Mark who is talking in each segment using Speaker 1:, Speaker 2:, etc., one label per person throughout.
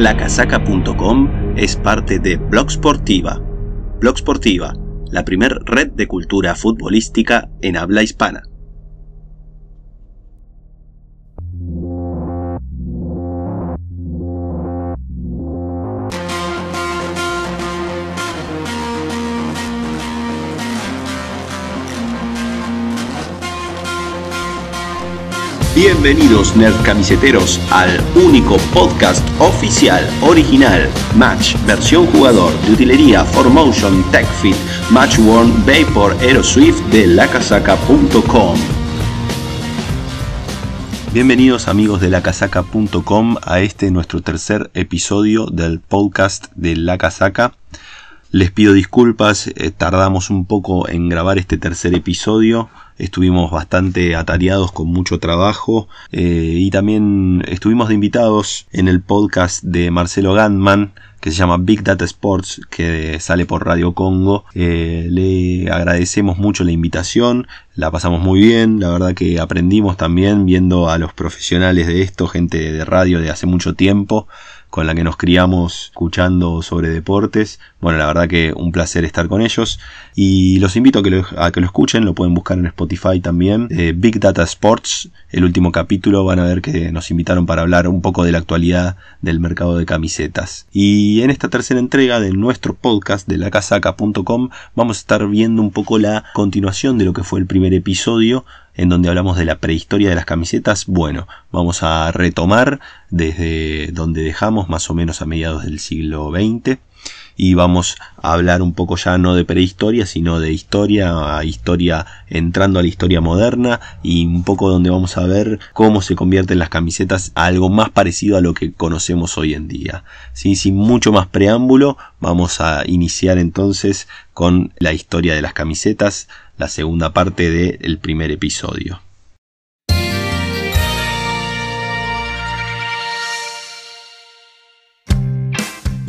Speaker 1: Lacasaca.com es parte de Blog Sportiva. Blog Sportiva, la primer red de cultura futbolística en habla hispana. Bienvenidos nerd camiseteros al único podcast oficial, original, Match, versión jugador de utilería, Formotion, TechFit, Matchworn, Vapor, Aeroswift de lacasaca.com. Bienvenidos amigos de lacasaca.com a este nuestro tercer episodio del podcast de La Casaca. Les pido disculpas, eh, tardamos un poco en grabar este tercer episodio. Estuvimos bastante atareados con mucho trabajo eh, y también estuvimos de invitados en el podcast de Marcelo Gantman que se llama Big Data Sports que sale por Radio Congo. Eh, le agradecemos mucho la invitación la pasamos muy bien la verdad que aprendimos también viendo a los profesionales de esto gente de radio de hace mucho tiempo con la que nos criamos escuchando sobre deportes. Bueno, la verdad que un placer estar con ellos. Y los invito a que lo, escuchen, lo pueden buscar en Spotify también. Eh, Big Data Sports, el último capítulo, van a ver que nos invitaron para hablar un poco de la actualidad del mercado de camisetas. Y en esta tercera entrega de nuestro podcast de lacasaca.com vamos a estar viendo un poco la continuación de lo que fue el primer episodio en donde hablamos de la prehistoria de las camisetas. Bueno, vamos a retomar desde donde dejamos más o menos a mediados del siglo XX y vamos a hablar un poco ya no de prehistoria, sino de historia, a historia entrando a la historia moderna y un poco donde vamos a ver cómo se convierten las camisetas a algo más parecido a lo que conocemos hoy en día. ¿Sí? Sin mucho más preámbulo, vamos a iniciar entonces con la historia de las camisetas, la segunda parte del primer episodio.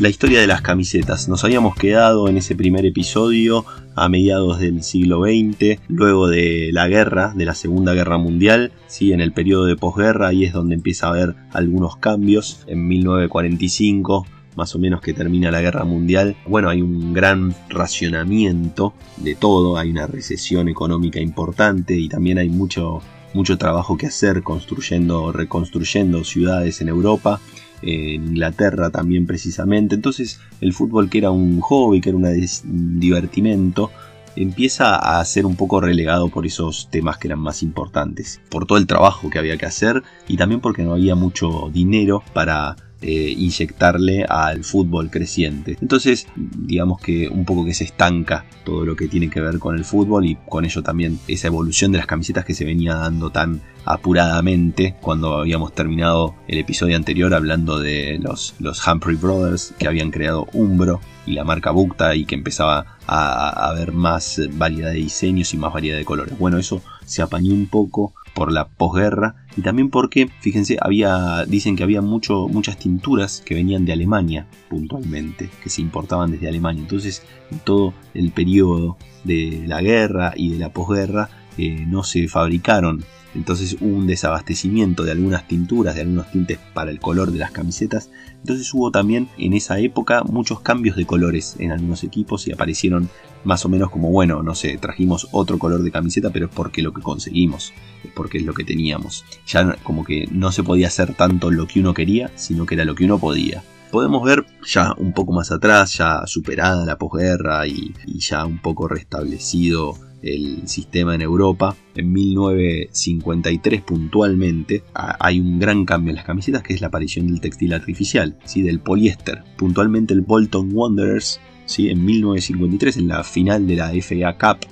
Speaker 1: La historia de las camisetas. Nos habíamos quedado en ese primer episodio a mediados del siglo XX, luego de la guerra, de la Segunda Guerra Mundial, ¿sí? en el periodo de posguerra, ahí es donde empieza a haber algunos cambios. En 1945 más o menos que termina la guerra mundial, bueno, hay un gran racionamiento de todo, hay una recesión económica importante y también hay mucho, mucho trabajo que hacer construyendo, reconstruyendo ciudades en Europa en Inglaterra también precisamente. Entonces el fútbol que era un hobby, que era un divertimento, empieza a ser un poco relegado por esos temas que eran más importantes, por todo el trabajo que había que hacer y también porque no había mucho dinero para eh, inyectarle al fútbol creciente. Entonces, digamos que un poco que se estanca todo lo que tiene que ver con el fútbol y con ello también esa evolución de las camisetas que se venía dando tan apuradamente cuando habíamos terminado el episodio anterior hablando de los, los Humphrey Brothers que habían creado Umbro y la marca Bukta y que empezaba a haber más variedad de diseños y más variedad de colores. Bueno, eso se apañó un poco por la posguerra y también porque, fíjense, había, dicen que había mucho, muchas tinturas que venían de Alemania puntualmente, que se importaban desde Alemania. Entonces, en todo el periodo de la guerra y de la posguerra eh, no se fabricaron entonces hubo un desabastecimiento de algunas tinturas, de algunos tintes para el color de las camisetas. Entonces hubo también en esa época muchos cambios de colores en algunos equipos y aparecieron más o menos como, bueno, no sé, trajimos otro color de camiseta, pero es porque lo que conseguimos, es porque es lo que teníamos. Ya como que no se podía hacer tanto lo que uno quería, sino que era lo que uno podía podemos ver ya un poco más atrás, ya superada la posguerra y, ya un poco restablecido el sistema en Europa. En 1953 puntualmente hay un gran cambio en las camisetas que es la aparición del textil artificial, ¿sí? del poliéster. Puntualmente el Bolton Wanderers ¿sí? en 1953 en la final de la FA Cup.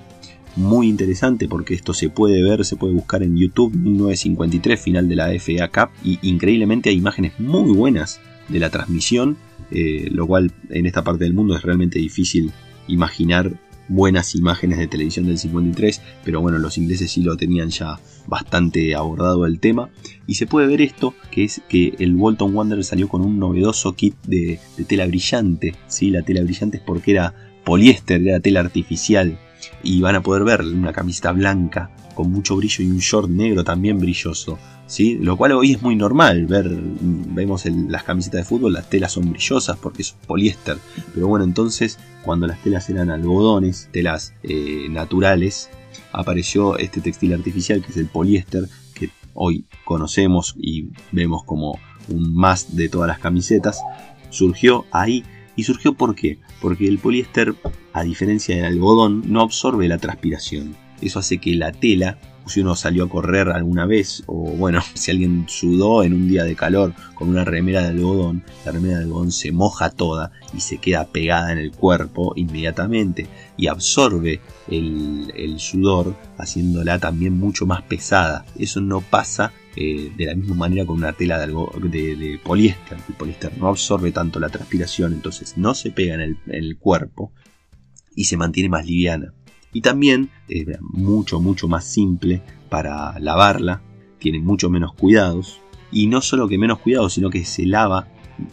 Speaker 1: Muy interesante porque esto se puede ver, se puede buscar en YouTube 1953 final de la FA Cup y increíblemente hay imágenes muy buenas de la transmisión, eh, lo cual en esta parte del mundo es realmente difícil imaginar buenas imágenes de televisión del 53, pero bueno, los ingleses sí lo tenían ya bastante abordado el tema. Y se puede ver esto, que es que el Walton Wanderer salió con un novedoso kit de, tela brillante. ¿sí? La tela brillante es porque era poliéster, era tela artificial. Y van a poder ver una camiseta blanca con mucho brillo y un short negro también brilloso. ¿sí? Lo cual hoy es muy normal ver, vemos las camisetas de fútbol, las telas son brillosas porque es poliéster. Pero bueno, entonces cuando las telas eran algodones, telas eh, naturales, apareció este textil artificial que es el poliéster, que hoy conocemos y vemos como un más de todas las camisetas. Surgió ahí y surgió ¿por qué? Porque el poliéster, a diferencia del algodón, no absorbe la transpiración. Eso hace que la tela si uno salió a correr alguna vez, o bueno, si alguien sudó en un día de calor con una remera de algodón, la remera de algodón se moja toda y se queda pegada en el cuerpo inmediatamente y absorbe el, sudor, haciéndola también mucho más pesada. Eso no pasa eh, de la misma manera con una tela de, de, poliéster. El poliéster no absorbe tanto la transpiración, entonces no se pega en el cuerpo y se mantiene más liviana y también es mucho mucho más simple para lavarla, tiene mucho menos cuidados y no solo que menos cuidados, sino que se lava,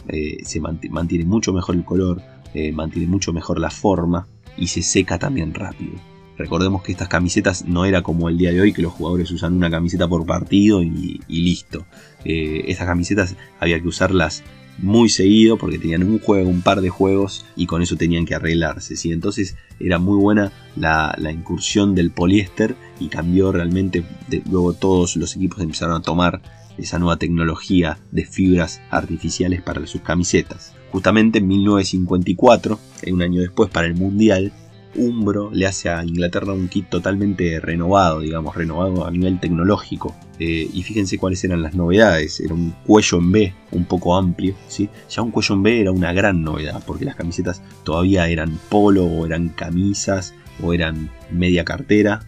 Speaker 1: eh, se mantiene mucho mejor el color, eh, mantiene mucho mejor la forma y se seca también rápido. Recordemos que estas camisetas no era como el día de hoy que los jugadores usan una camiseta por partido y, listo. Eh, estas camisetas había que usarlas muy seguido porque tenían un juego, un par de juegos y con eso tenían que arreglarse. Entonces era muy buena la, incursión del poliéster y cambió realmente. luego todos los equipos empezaron a tomar esa nueva tecnología de fibras artificiales para sus camisetas. Justamente en 1954, un año después para el Mundial, Umbro le hace a Inglaterra un kit totalmente renovado, digamos, renovado a nivel tecnológico. Eh, y fíjense cuáles eran las novedades. Era un cuello en B un poco amplio. ¿sí? Ya un cuello en B era una gran novedad, porque las camisetas todavía eran polo o eran camisas o eran media cartera.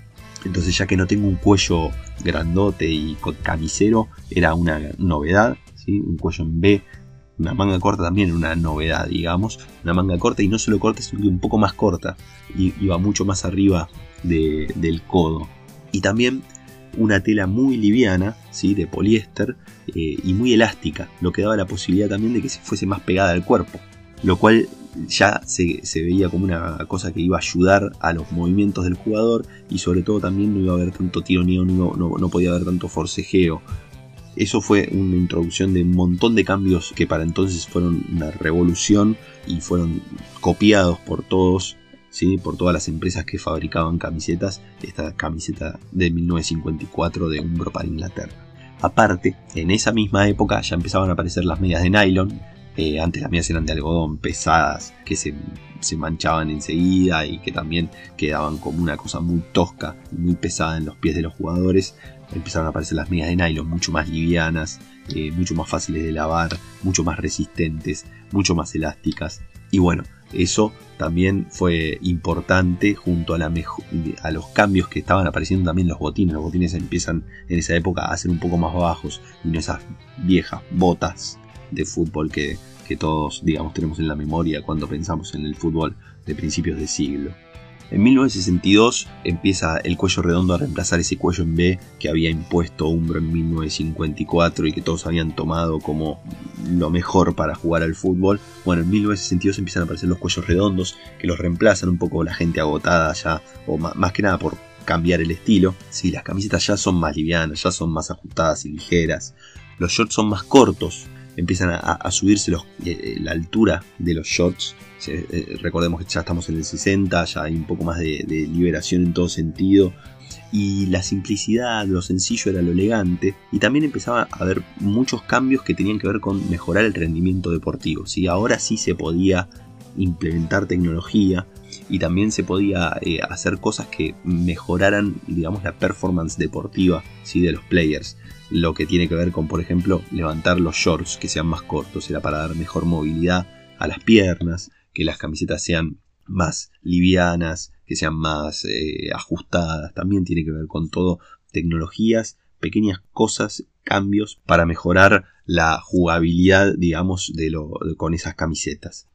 Speaker 1: Entonces ya que no tengo un cuello grandote y camisero, era una novedad. ¿sí? Un cuello en B una manga corta también una novedad, digamos. Una manga corta y no solo corta, sino un poco más corta. Y iba mucho más arriba del codo. Y también una tela muy liviana, ¿sí? de poliéster eh, y muy elástica, lo que daba la posibilidad también de que se fuese más pegada al cuerpo. Lo cual ya se, veía como una cosa que iba a ayudar a los movimientos del jugador y sobre todo también no iba a haber tanto tironeo, no, no podía haber tanto forcejeo eso fue una introducción de un montón de cambios que para entonces fueron una revolución y fueron copiados por todos, por todas las empresas que fabricaban camisetas, esta camiseta de 1954 de Umbro para Inglaterra. Aparte, en esa misma época ya empezaban a aparecer las medias de nylon, eh, antes las medias eran de algodón pesadas que se, se, manchaban enseguida y que también quedaban como una cosa muy tosca, muy pesada en los pies de los jugadores empezaron a aparecer las medias de nylon mucho más livianas, eh, mucho más fáciles de lavar, mucho más resistentes, mucho más elásticas. Y bueno, eso también fue importante junto a, la a los cambios que estaban apareciendo también los botines. Los botines empiezan en esa época a ser un poco más bajos y no esas viejas botas de fútbol que, que todos, digamos, tenemos en la memoria cuando pensamos en el fútbol de principios de siglo. En 1962 empieza el cuello redondo a reemplazar ese cuello en B que había impuesto Umbro en 1954 y que todos habían tomado como lo mejor para jugar al fútbol. Bueno, en 1962 empiezan a aparecer los cuellos redondos que los reemplazan un poco la gente agotada ya, o más, que nada por cambiar el estilo. Sí, las camisetas ya son más livianas, ya son más ajustadas y ligeras. Los shorts son más cortos, empiezan a, subirse los, eh, la altura de los shorts eh, recordemos que ya estamos en el 60, ya hay un poco más de, liberación en todo sentido. Y la simplicidad, lo sencillo era lo elegante. Y también empezaba a haber muchos cambios que tenían que ver con mejorar el rendimiento deportivo. ¿sí? Ahora sí se podía implementar tecnología y también se podía eh, hacer cosas que mejoraran, digamos, la performance deportiva ¿sí? de los players. Lo que tiene que ver con, por ejemplo, levantar los shorts que sean más cortos, era para dar mejor movilidad a las piernas, que las camisetas sean más livianas, que sean más eh, ajustadas, también tiene que ver con todo tecnologías, pequeñas cosas, cambios para mejorar la jugabilidad, digamos, de lo, con esas camisetas.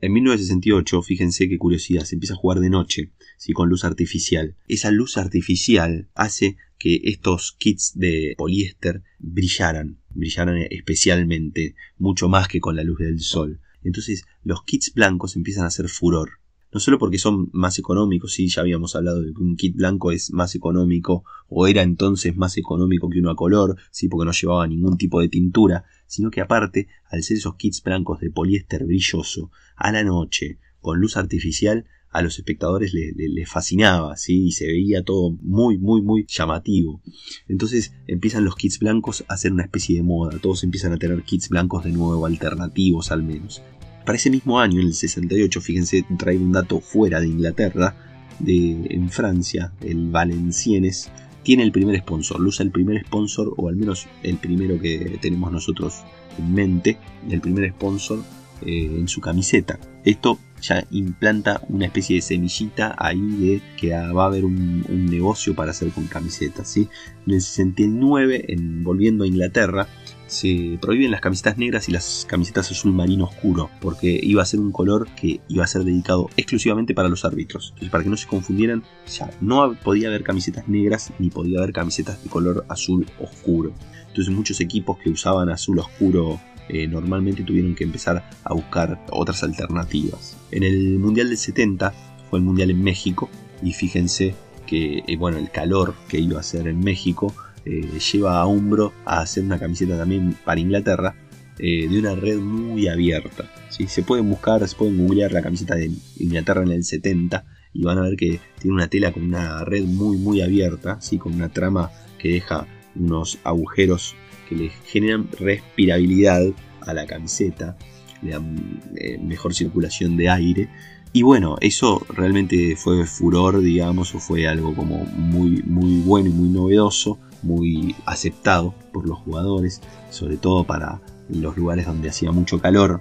Speaker 1: En 1968, fíjense qué curiosidad, se empieza a jugar de noche, ¿sí? con luz artificial. Esa luz artificial hace que estos kits de poliéster brillaran, brillaran especialmente, mucho más que con la luz del sol. Entonces los kits blancos empiezan a hacer furor. no solo porque son más económicos, sí, ya habíamos hablado de que un kit blanco es más económico, o era entonces más económico que uno a color, sí, porque no llevaba ningún tipo de tintura, sino que aparte, al ser esos kits blancos de poliéster brilloso, a la noche, con luz artificial, a los espectadores les fascinaba, ¿sí? Y se veía todo muy, muy, muy llamativo. Entonces empiezan los kits blancos a ser una especie de moda. Todos empiezan a tener kits blancos de nuevo, alternativos al menos. Para ese mismo año, en el 68, fíjense, traigo un dato fuera de Inglaterra, de, en Francia, el Valenciennes, tiene el primer sponsor, usa el primer sponsor, o al menos el primero que tenemos nosotros en mente, el primer sponsor eh, en su camiseta. Esto ya implanta una especie de semillita ahí de que va a haber un, negocio para hacer con camisetas. ¿sí? En el 69, en, volviendo a Inglaterra, se prohíben las camisetas negras y las camisetas azul marino oscuro, porque iba a ser un color que iba a ser dedicado exclusivamente para los árbitros. Entonces, para que no se confundieran, ya no podía haber camisetas negras ni podía haber camisetas de color azul oscuro. Entonces, muchos equipos que usaban azul oscuro eh, normalmente tuvieron que empezar a buscar otras alternativas. En el Mundial del 70 fue el Mundial en México y fíjense que eh, bueno, el calor que iba a ser en México eh, lleva a Umbro a hacer una camiseta también para Inglaterra de una red muy abierta. ¿sí? Se pueden buscar, se pueden googlear la camiseta de Inglaterra en el 70 y van a ver que tiene una tela con una red muy muy abierta, ¿sí? con una trama que deja unos agujeros que le generan respirabilidad a la camiseta, le dan eh, mejor circulación de aire. Y bueno, eso realmente fue furor, digamos, o fue algo como muy, muy bueno y muy novedoso, muy aceptado por los jugadores, sobre todo para los lugares donde hacía mucho calor.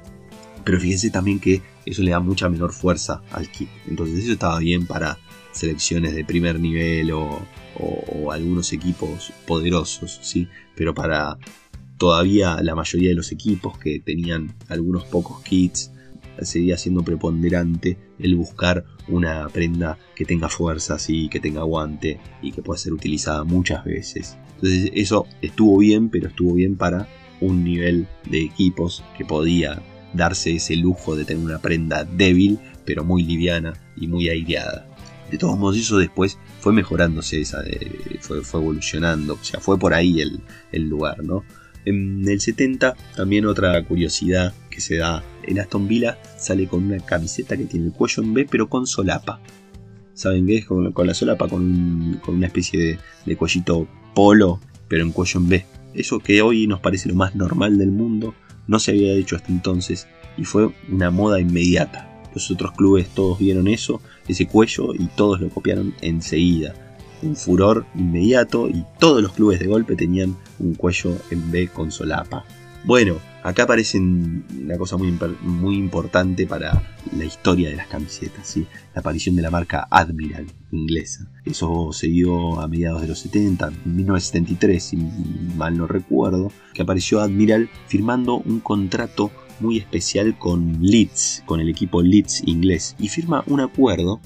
Speaker 1: Pero fíjense también que eso le da mucha menor fuerza al kit. Entonces eso estaba bien para selecciones de primer nivel o, o, algunos equipos poderosos, ¿sí? Pero para todavía la mayoría de los equipos que tenían algunos pocos kits, seguía siendo preponderante el buscar una prenda que tenga fuerza, ¿sí? que tenga aguante y que pueda ser utilizada muchas veces. Entonces eso estuvo bien, pero estuvo bien para un nivel de equipos que podía darse ese lujo de tener una prenda débil, pero muy liviana y muy aireada. De todos modos, eso después fue mejorándose, fue, fue, evolucionando, o sea, fue por ahí el, el lugar, ¿no? En el 70, también otra curiosidad que se da en Aston Villa, sale con una camiseta que tiene el cuello en B, pero con solapa. ¿Saben qué es? Con, la solapa, con, con una especie de, de cuellito polo, pero en cuello en B. Eso que hoy nos parece lo más normal del mundo, no se había hecho hasta entonces y fue una moda inmediata. Los otros clubes todos vieron eso, ese cuello, y todos lo copiaron enseguida. Un furor inmediato y todos los clubes de golpe tenían un cuello en B con solapa. Bueno, acá aparece una cosa muy, muy importante para la historia de las camisetas, ¿sí? la aparición de la marca Admiral inglesa. Eso se dio a mediados de los 70, en 1973, si mal no recuerdo, que apareció Admiral firmando un contrato muy especial con Leeds, con el equipo Leeds inglés, y firma un acuerdo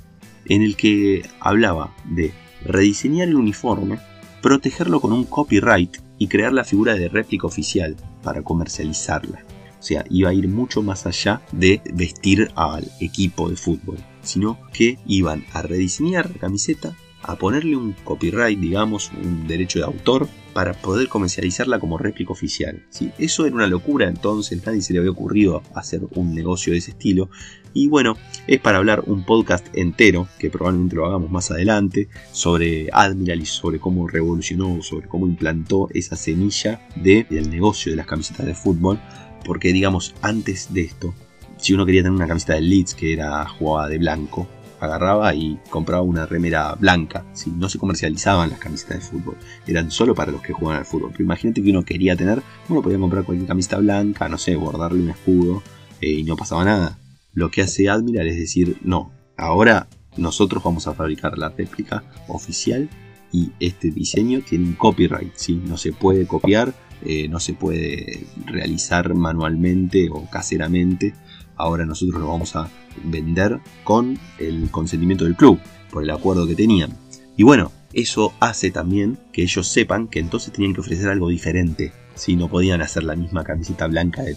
Speaker 1: en el que hablaba de rediseñar el uniforme, protegerlo con un copyright y crear la figura de réplica oficial para comercializarla. O sea, iba a ir mucho más allá de vestir al equipo de fútbol, sino que iban a rediseñar la camiseta, a ponerle un copyright, digamos, un derecho de autor, para poder comercializarla como réplica oficial. ¿sí? Eso era una locura entonces, nadie se le había ocurrido hacer un negocio de ese estilo. Y bueno, es para hablar un podcast entero, que probablemente lo hagamos más adelante, sobre Admiral y sobre cómo revolucionó, sobre cómo implantó esa semilla de, del negocio de las camisetas de fútbol. Porque digamos, antes de esto, si uno quería tener una camiseta de Leeds que era jugada de blanco, agarraba y compraba una remera blanca. si No se comercializaban las camisetas de fútbol, eran solo para los que jugaban al fútbol. Pero imagínate que uno quería tener, uno podía comprar cualquier camiseta blanca, no sé, bordarle un escudo eh, y no pasaba nada. Lo que hace Admiral es decir, no, ahora nosotros vamos a fabricar la réplica oficial y este diseño tiene un copyright, ¿sí? no se puede copiar, eh, no se puede realizar manualmente o caseramente. Ahora nosotros lo vamos a vender con el consentimiento del club, por el acuerdo que tenían. Y bueno, eso hace también que ellos sepan que entonces tenían que ofrecer algo diferente Si no podían hacer la misma camiseta blanca de,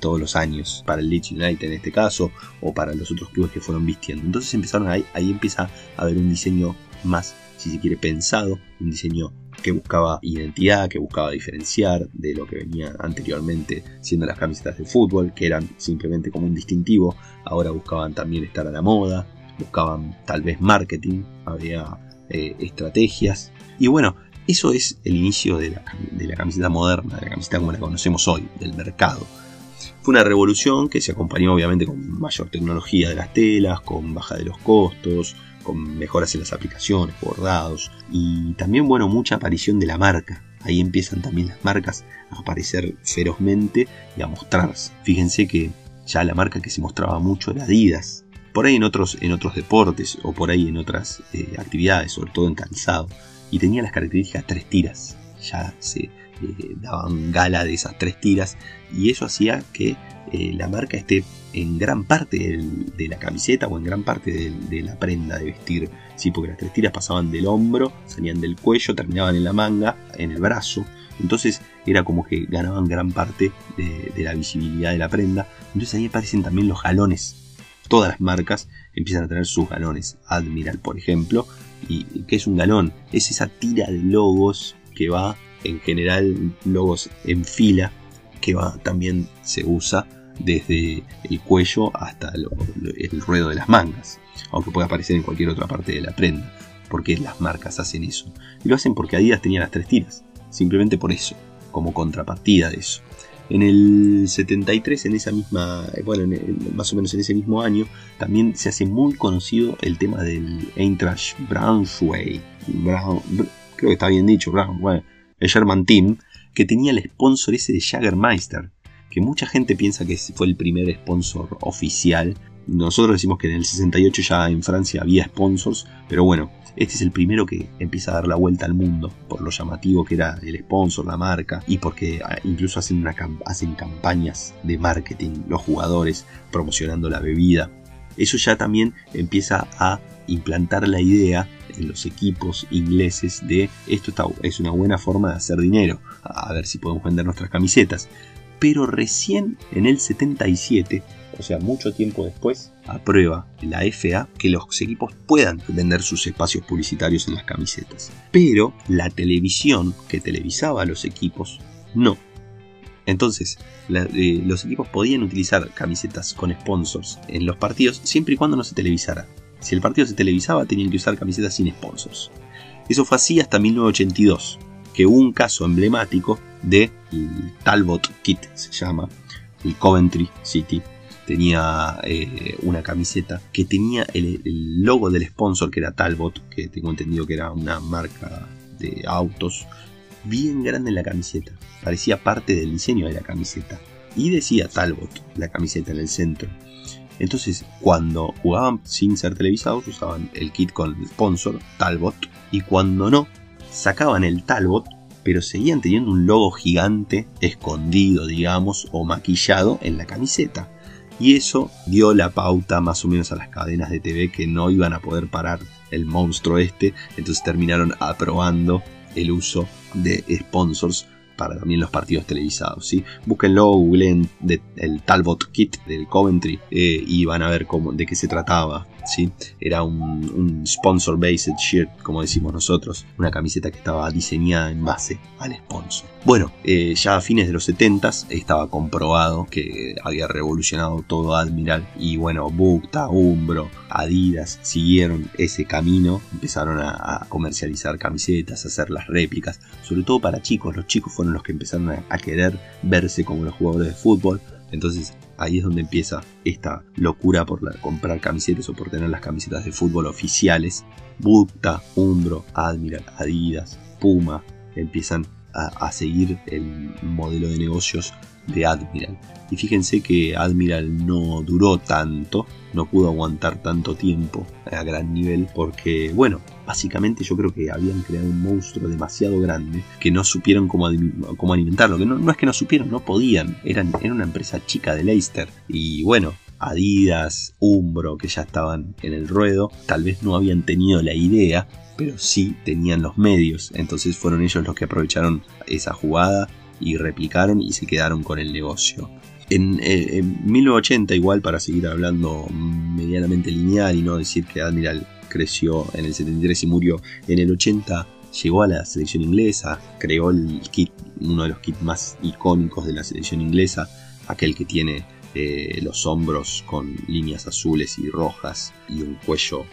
Speaker 1: todos los años, para el Leeds United en este caso, o para los otros clubes que fueron vistiendo. Entonces empezaron ahí, ahí empieza a haber un diseño más, si se quiere, pensado, un diseño que buscaba identidad, que buscaba diferenciar de lo que venía anteriormente siendo las camisetas de fútbol, que eran simplemente como un distintivo, ahora buscaban también estar a la moda, buscaban tal vez marketing, había eh, estrategias, y bueno, eso es el inicio de la, de la camiseta moderna, de la camiseta como la conocemos hoy, del mercado. Fue una revolución que se acompañó obviamente con mayor tecnología de las telas, con baja de los costos, con mejoras en las aplicaciones, bordados y también, bueno, mucha aparición de la marca. Ahí empiezan también las marcas a aparecer ferozmente y a mostrarse. Fíjense que ya la marca que se mostraba mucho era Adidas. Por ahí en otros, en otros deportes o por ahí en otras eh, actividades, sobre todo en calzado. Y tenía las características tres tiras. Ya se eh, daban gala de esas tres tiras y eso hacía que eh, la marca esté en gran parte de la camiseta o en gran parte de, la prenda de vestir. Sí, porque las tres tiras pasaban del hombro, salían del cuello, terminaban en la manga, en el brazo. Entonces era como que ganaban gran parte de, la visibilidad de la prenda. Entonces ahí aparecen también los galones. Todas las marcas empiezan a tener sus galones. Admiral, por ejemplo. ¿Y qué es un galón? Es esa tira de logos que va, en general, logos en fila, que va también se usa desde el cuello hasta el ruedo de las mangas, aunque pueda aparecer en cualquier otra parte de la prenda, porque las marcas hacen eso. Y lo hacen porque Adidas tenía las tres tiras, simplemente por eso, como contrapartida de eso. En el 73, en esa misma, bueno, más o menos en ese mismo año, también se hace muy conocido el tema del Eintracht Braunschweig, creo que está bien dicho, Braunschweig, el German Team, que tenía el sponsor ese de Jagermeister, que mucha gente piensa que fue el primer sponsor oficial. Nosotros decimos que en el 68 ya en Francia había sponsors, pero bueno, este es el primero que empieza a dar la vuelta al mundo, por lo llamativo que era el sponsor, la marca, y porque ah, incluso hacen, una, hacen campañas de marketing los jugadores promocionando la bebida. Eso ya también empieza a implantar la idea los equipos ingleses de esto es una buena forma de hacer dinero, a ver si podemos vender nuestras camisetas pero recién en el 77, o sea, mucho tiempo después, aprueba la FA que los equipos puedan vender sus espacios publicitarios en las camisetas. Pero la televisión que televisaba a los equipos, no. Entonces, eh, los equipos podían utilizar camisetas con sponsors en los partidos siempre y cuando no se televisara. Si el partido se televisaba, tenían que usar camisetas sin sponsors. Eso fue así hasta 1982, que hubo un caso emblemático de Talbot Kit, se llama, el Coventry City. Tenía eh, una camiseta que tenía el, logo del sponsor, que era Talbot, que tengo entendido que era una marca de autos, bien grande en la camiseta. Parecía parte del diseño de la camiseta. Y decía Talbot, la camiseta en el centro. Entonces, cuando jugaban sin ser televisados, usaban el kit con el sponsor, Talbot. Y cuando no, sacaban el Talbot pero seguían teniendo un logo gigante escondido, digamos, o maquillado en la camiseta. Y eso dio la pauta más o menos a las cadenas de TV que no iban a poder parar el monstruo este, entonces terminaron aprobando el uso de sponsors también los partidos televisados. ¿sí? Búsquenlo, googleen el Talbot Kit del Coventry eh, y van a ver cómo, de qué se trataba. Era un, sponsor based shirt, como decimos nosotros, una camiseta que estaba diseñada en base al sponsor. Bueno, eh, ya a fines de los 70 estaba comprobado que había revolucionado todo Admiral y bueno, Bukta, Umbro, Adidas siguieron ese camino, empezaron a, comercializar camisetas, a hacer las réplicas, sobre todo para chicos, los chicos fueron los que empezaron a querer verse como los jugadores de fútbol, entonces ahí es donde empieza esta locura por comprar camisetas o por tener las camisetas de fútbol oficiales. Bukta, Umbro, Admiral, Adidas, Puma empiezan a, seguir el modelo de negocios de Admiral. Y fíjense que Admiral no duró tanto, no pudo aguantar tanto tiempo a gran nivel porque, bueno, básicamente yo creo que habían creado un monstruo demasiado grande que no supieron cómo, cómo alimentarlo. Que no, no, es que no supieron, no podían. Eran, era una empresa chica de Leicester. Y bueno, Adidas, Umbro, que ya estaban en el ruedo, tal vez no habían tenido la idea pero sí tenían los medios. Entonces fueron ellos los que aprovecharon esa jugada y replicaron y se quedaron con el negocio. En, 1980 igual para seguir hablando medianamente lineal y no decir que Admiral creció en el 73 y murió en el 80 llegó a la selección inglesa, creó el kit, uno de los kits más icónicos de la selección inglesa, aquel que tiene eh, los hombros con líneas azules y rojas y un cuello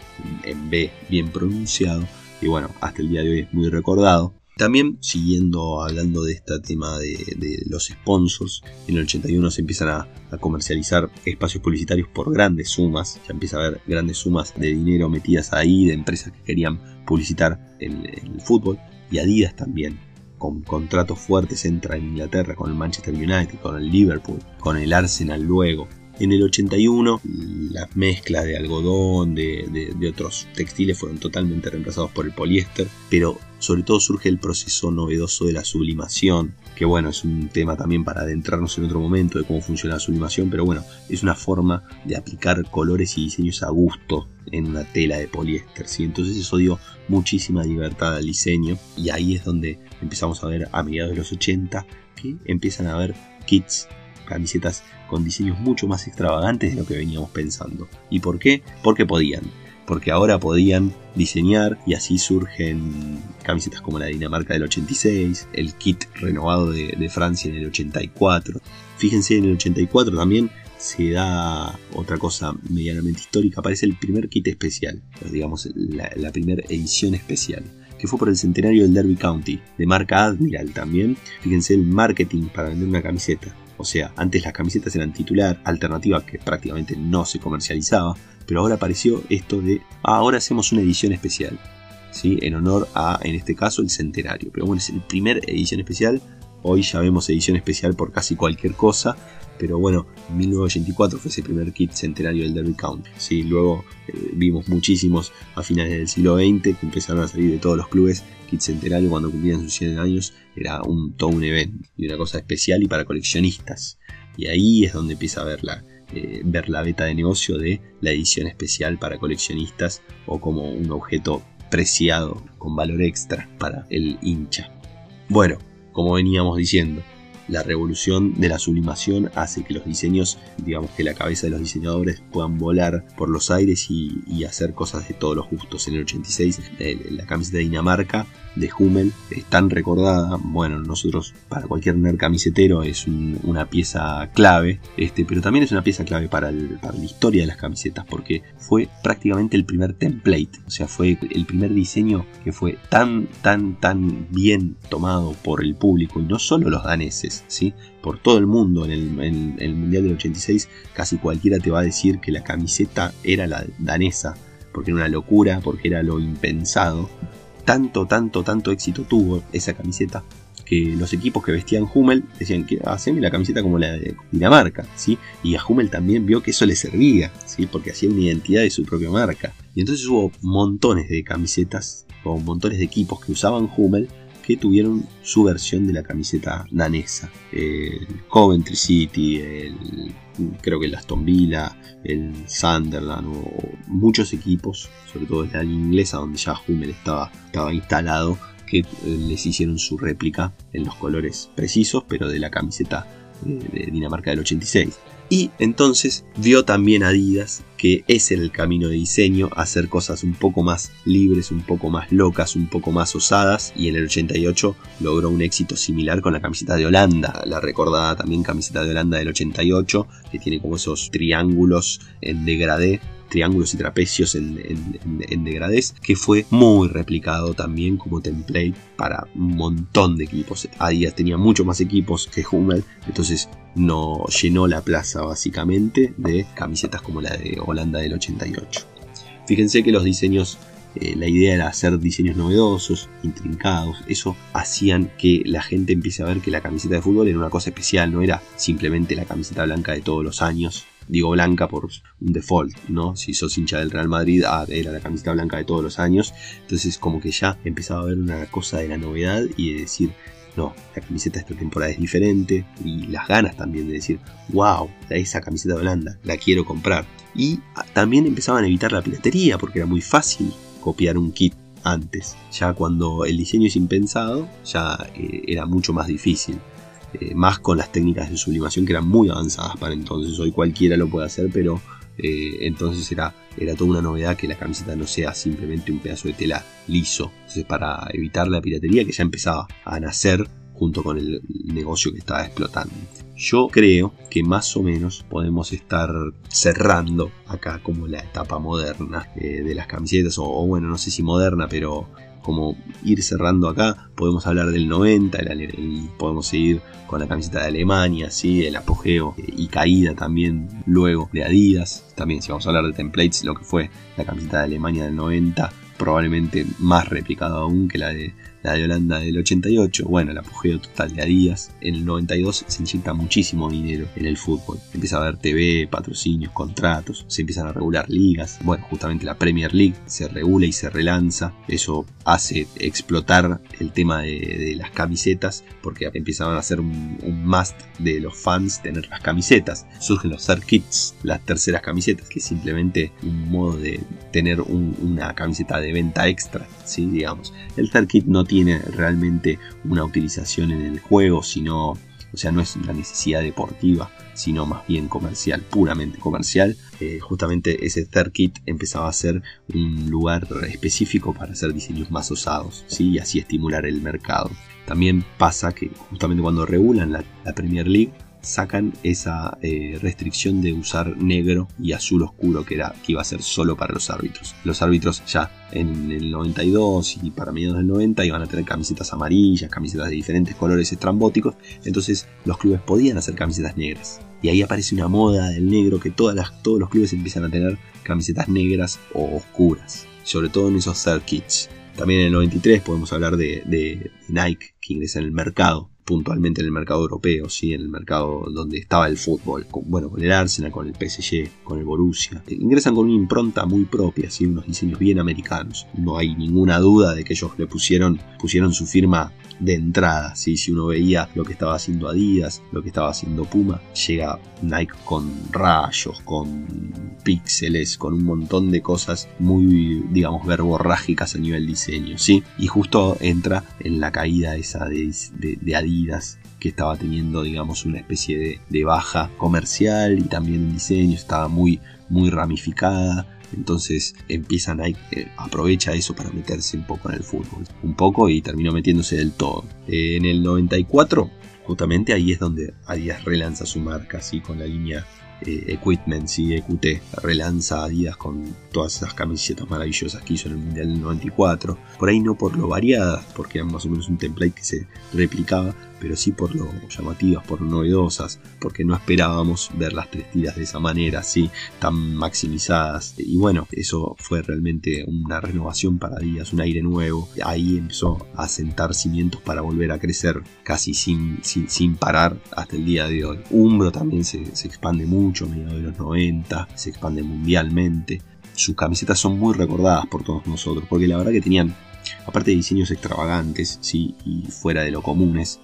Speaker 1: en B bien pronunciado. Y bueno, hasta el día de hoy es muy recordado. También, siguiendo hablando de este tema de, los sponsors, en el 81 se empiezan a, comercializar espacios publicitarios por grandes sumas, ya empieza a haber grandes sumas de dinero metidas ahí, de empresas que querían publicitar en, el fútbol, y Adidas también, con contratos fuertes entra en Inglaterra con el Manchester United, con el Liverpool, con el Arsenal luego, en el 81 las mezclas de algodón, de, otros textiles fueron totalmente reemplazados por el poliéster, pero sobre todo surge el proceso novedoso de la sublimación, que bueno, es un tema también para adentrarnos en otro momento de cómo funciona la sublimación, pero bueno, es una forma de aplicar colores y diseños a gusto en una tela de poliéster, ¿sí? entonces eso dio muchísima libertad al diseño y ahí es donde empezamos a ver a mediados de los 80 que empiezan a haber kits camisetas con diseños mucho más extravagantes de lo que veníamos pensando. ¿Y por qué? Porque podían. Porque ahora podían diseñar y así surgen camisetas como la Dinamarca del 86, el kit renovado de, Francia en el 84. Fíjense, en el 84 también se da otra cosa medianamente histórica, aparece el primer kit especial, digamos la, la primera edición especial que fue por el centenario del Derby County, de marca Admiral también. Fíjense el marketing para vender una camiseta. O sea, antes las camisetas eran titular, alternativa que prácticamente no se comercializaba, pero ahora apareció esto de, ah, ahora hacemos una edición especial, ¿sí? En honor a, en este caso, el centenario. Pero bueno, es el primer edición especial, hoy ya vemos edición especial por casi cualquier cosa, pero bueno, 1984 fue ese primer kit centenario del Derby County. ¿sí? Luego eh, vimos muchísimos a finales del siglo XX que empezaron a salir de todos los clubes. Centenario cuando cumplían sus 100 años era un, todo un evento y una cosa especial y para coleccionistas. Y ahí es donde empieza a ver la, eh, ver la beta de negocio de la edición especial para coleccionistas o como un objeto preciado con valor extra para el hincha. Bueno, como veníamos diciendo, la revolución de la sublimación hace que los diseños, digamos que la cabeza de los diseñadores puedan volar por los aires y, hacer cosas de todos los gustos. En el 86, la camiseta de Dinamarca de Hummel es tan recordada. Bueno, nosotros, para cualquier nerd camisetero, es una pieza clave, este, pero también es una pieza clave para, para la historia de las camisetas, porque fue prácticamente el primer template, o sea, fue el primer diseño que fue tan, tan, tan bien tomado por el público, y no solo los daneses ¿sí? Por todo el mundo en el, Mundial del 86 casi cualquiera te va a decir que la camiseta era la danesa, porque era una locura, porque era lo impensado. Tanto, tanto, tanto éxito tuvo esa camiseta que los equipos que vestían Hummel decían que haceme la camiseta como la de Dinamarca, ¿sí? Y a Hummel también vio que eso le servía, ¿sí? Porque hacía una identidad de su propia marca. Y entonces hubo montones de camisetas o montones de equipos que usaban Hummel que tuvieron su versión de la camiseta danesa. El Coventry City, el, creo que el Aston Villa, el Sunderland, o muchos equipos, sobre todo en la liga inglesa, donde ya Hummel estaba, estaba instalado, que eh, les hicieron su réplica en los colores precisos, pero de la camiseta de Dinamarca del 86. Y entonces vio también Adidas que ese era el camino de diseño, hacer cosas un poco más libres, un poco más locas, un poco más osadas. Y en el 88 logró un éxito similar con la camiseta de Holanda, la recordada también camiseta de Holanda del 88, que tiene como esos triángulos en degradé triángulos y trapecios en, en, degradés, que fue muy replicado también como template para un montón de equipos. Adidas tenía mucho más equipos que Hummel, entonces no llenó la plaza básicamente de camisetas como la de Holanda del 88. Fíjense que los diseños eh, la idea era hacer diseños novedosos, intrincados, eso hacían que la gente empiece a ver que la camiseta de fútbol era una cosa especial, no era simplemente la camiseta blanca de todos los años, digo blanca por un default, ¿no? Si sos hincha del Real Madrid, ah, era la camiseta blanca de todos los años. Entonces como que ya empezaba a ver una cosa de la novedad y de decir, no, la camiseta esta temporada es diferente y las ganas también de decir, wow, esa camiseta blanda, la quiero comprar. Y ah, también empezaban a evitar la piratería porque era muy fácil copiar un kit antes. Ya cuando el diseño es impensado, ya eh, era mucho más difícil. Eh, más con las técnicas de sublimación que eran muy avanzadas para entonces. Hoy cualquiera lo puede hacer, pero eh, entonces era, era toda una novedad que la camiseta no sea simplemente un pedazo de tela liso. Entonces para evitar la piratería que ya empezaba a nacer junto con el negocio que estaba explotando. Yo creo que más o menos podemos estar cerrando acá como la etapa moderna eh, de las camisetas, o, bueno, no sé si moderna, pero como ir cerrando acá, podemos hablar del 90, podemos seguir con la camiseta de Alemania, ¿sí? el apogeo eh, y caída también luego de Adidas, también si vamos a hablar de templates, lo que fue la camiseta de Alemania del 90, probablemente más replicado aún que la de la de Holanda del 88, bueno, el apogeo total de Adidas. En el 92 se inyecta muchísimo dinero en el fútbol. Empieza a haber TV, patrocinios, contratos, se empiezan a regular ligas. Bueno, justamente la Premier League se regula y se relanza. Eso hace explotar el tema de, las camisetas porque empiezan a ser un, must de los fans tener las camisetas. Surgen los third kits, las terceras camisetas, que es simplemente un modo de tener una camiseta de venta extra, ¿sí? digamos. El third kit no tiene realmente una utilización en el juego, sino, o sea, no es una necesidad deportiva, sino más bien comercial, puramente comercial. Eh, justamente ese third kit empezaba a ser un lugar específico para hacer diseños más osados, ¿sí? y así estimular el mercado. También pasa que justamente cuando regulan la Premier League, sacan esa eh, restricción de usar negro y azul oscuro que, era, que iba a ser solo para los árbitros. Los árbitros ya en el 92 y para mediados del 90 iban a tener camisetas amarillas, camisetas de diferentes colores estrambóticos, entonces los clubes podían hacer camisetas negras. Y ahí aparece una moda del negro que todas todos los clubes empiezan a tener camisetas negras o oscuras, sobre todo en esos third kits. También en el 93 podemos hablar de Nike que ingresa en el mercado puntualmente en el mercado europeo, ¿sí? en el mercado donde estaba el fútbol, bueno, con el Arsenal, con el PSG, con el Borussia. Ingresan con una impronta muy propia, ¿sí? unos diseños bien americanos. No hay ninguna duda de que ellos le pusieron, pusieron su firma de entrada. ¿sí? Si uno veía lo que estaba haciendo Adidas, lo que estaba haciendo Puma, llega Nike con rayos, con píxeles, con un montón de cosas muy, digamos, verborrágicas a nivel diseño. ¿sí? Y justo entra en la caída esa de, de, Adidas que estaba teniendo, digamos, una especie de, baja comercial y también en diseño, estaba muy, muy ramificada entonces empieza Nike, eh, aprovecha eso para meterse un poco en el fútbol. Un poco y terminó metiéndose del todo. Eh, en el 94, justamente ahí es donde Adidas relanza su marca, así con la línea eh, Equipment, y EQT, relanza Adidas con todas esas camisetas maravillosas que hizo en el Mundial del 94. Por ahí no por lo variadas, porque eran más o menos un template que se replicaba, pero sí por lo llamativas, por novedosas, porque no esperábamos ver las tres tiras de esa manera, así tan maximizadas. Y bueno, eso fue realmente una renovación para Díaz, un aire nuevo. Ahí empezó a sentar cimientos para volver a crecer casi sin, sin, parar hasta el día de hoy. Umbro también se, expande mucho a mediados de los 90, se expande mundialmente. Sus camisetas son muy recordadas por todos nosotros, porque la verdad que tenían aparte de diseños extravagantes, sí, y fuera de lo comunes,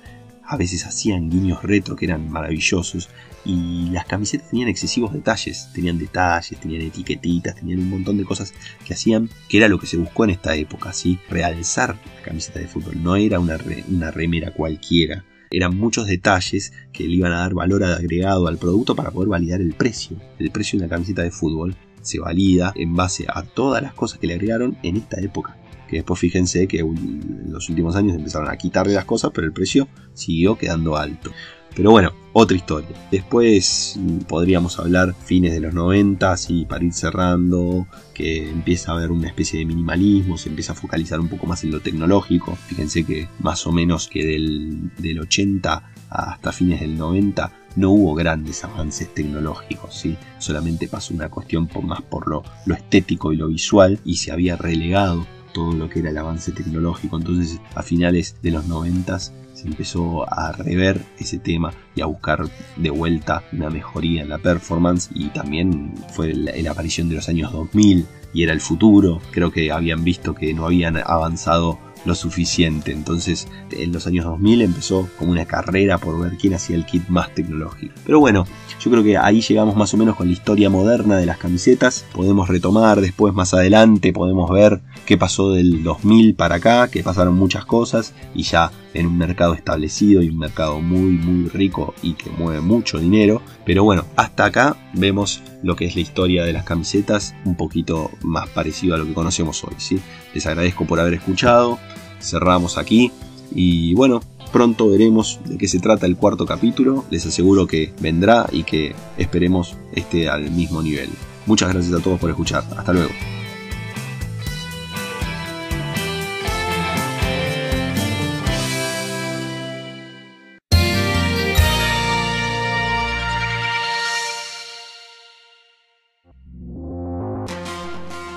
Speaker 1: a veces hacían guiños retro que eran maravillosos y las camisetas tenían excesivos detalles, tenían detalles, tenían etiquetitas, tenían un montón de cosas que hacían que era lo que se buscó en esta época, ¿sí? realzar la camiseta de fútbol, no era una, una remera cualquiera, eran muchos detalles que le iban a dar valor agregado al producto para poder validar el precio. El precio de una camiseta de fútbol se valida en base a todas las cosas que le agregaron en esta época que después fíjense que en los últimos años empezaron a quitarle las cosas, pero el precio siguió quedando alto. Pero bueno, otra historia. Después mm, podríamos hablar fines de los 90 y para ir cerrando, que empieza a haber una especie de minimalismo, se empieza a focalizar un poco más en lo tecnológico. Fíjense que más o menos que del, del 80 hasta fines del 90 no hubo grandes avances tecnológicos, ¿sí? solamente pasó una cuestión más por lo, lo estético y lo visual y se había relegado todo lo que era el avance tecnológico. Entonces a finales de los 90 se empezó a rever ese tema y a buscar de vuelta una mejoría en la performance y también fue la, aparición de los años 2000 y era el futuro. Creo que habían visto que no habían avanzado lo suficiente. Entonces, en los años 2000 empezó como una carrera por ver quién hacía el kit más tecnológico. Pero bueno, yo creo que ahí llegamos más o menos con la historia moderna de las camisetas. Podemos retomar después más adelante, podemos ver qué pasó del 2000 para acá, que pasaron muchas cosas y ya en un mercado establecido y un mercado muy muy rico y que mueve mucho dinero. Pero bueno, hasta acá vemos lo que es la historia de las camisetas un poquito más parecido a lo que conocemos hoy. ¿sí? Les agradezco por haber escuchado, cerramos aquí y bueno, pronto veremos de qué se trata el cuarto capítulo, les aseguro que vendrá y que esperemos esté al mismo nivel. Muchas gracias a todos por escuchar, hasta luego.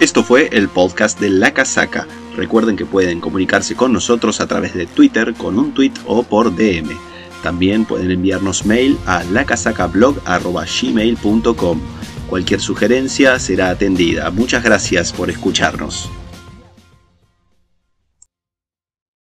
Speaker 1: Esto fue el podcast de La Casaca. Recuerden que pueden comunicarse con nosotros a través de Twitter con un tweet o por DM. También pueden enviarnos mail a lacasacablog.gmail.com. Cualquier sugerencia será atendida. Muchas gracias por escucharnos.